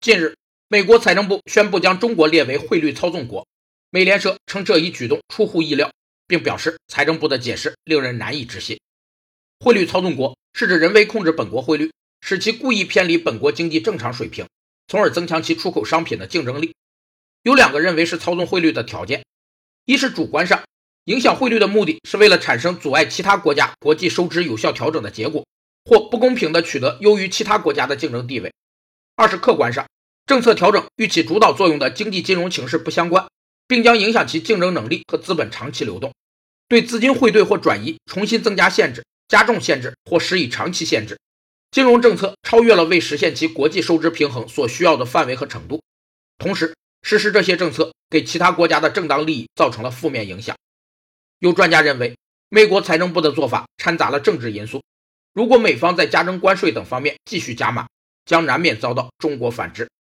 近日，美国财政部宣布将中国列为汇率操纵国。美联社称这一举动出乎意料，并表示财政部的解释令人难以置信。汇率操纵国是指人为控制本国汇率，使其故意偏离本国经济正常水平，从而增强其出口商品的竞争力。有两个认为是操纵汇率的条件：一是主观上影响汇率的目的是为了产生阻碍其他国家国际收支有效调整的结果，或不公平地取得优于其他国家的竞争地位。二是客观上，政策调整与起主导作用的经济金融形势不相关，并将影响其竞争能力和资本长期流动，对资金汇兑或转移重新增加限制、加重限制或施以长期限制。金融政策超越了为实现其国际收支平衡所需要的范围和程度，同时实施这些政策给其他国家的正当利益造成了负面影响。有专家认为，美国财政部的做法掺杂了政治因素，如果美方在加征关税等方面继续加码。将难免遭到中国反制。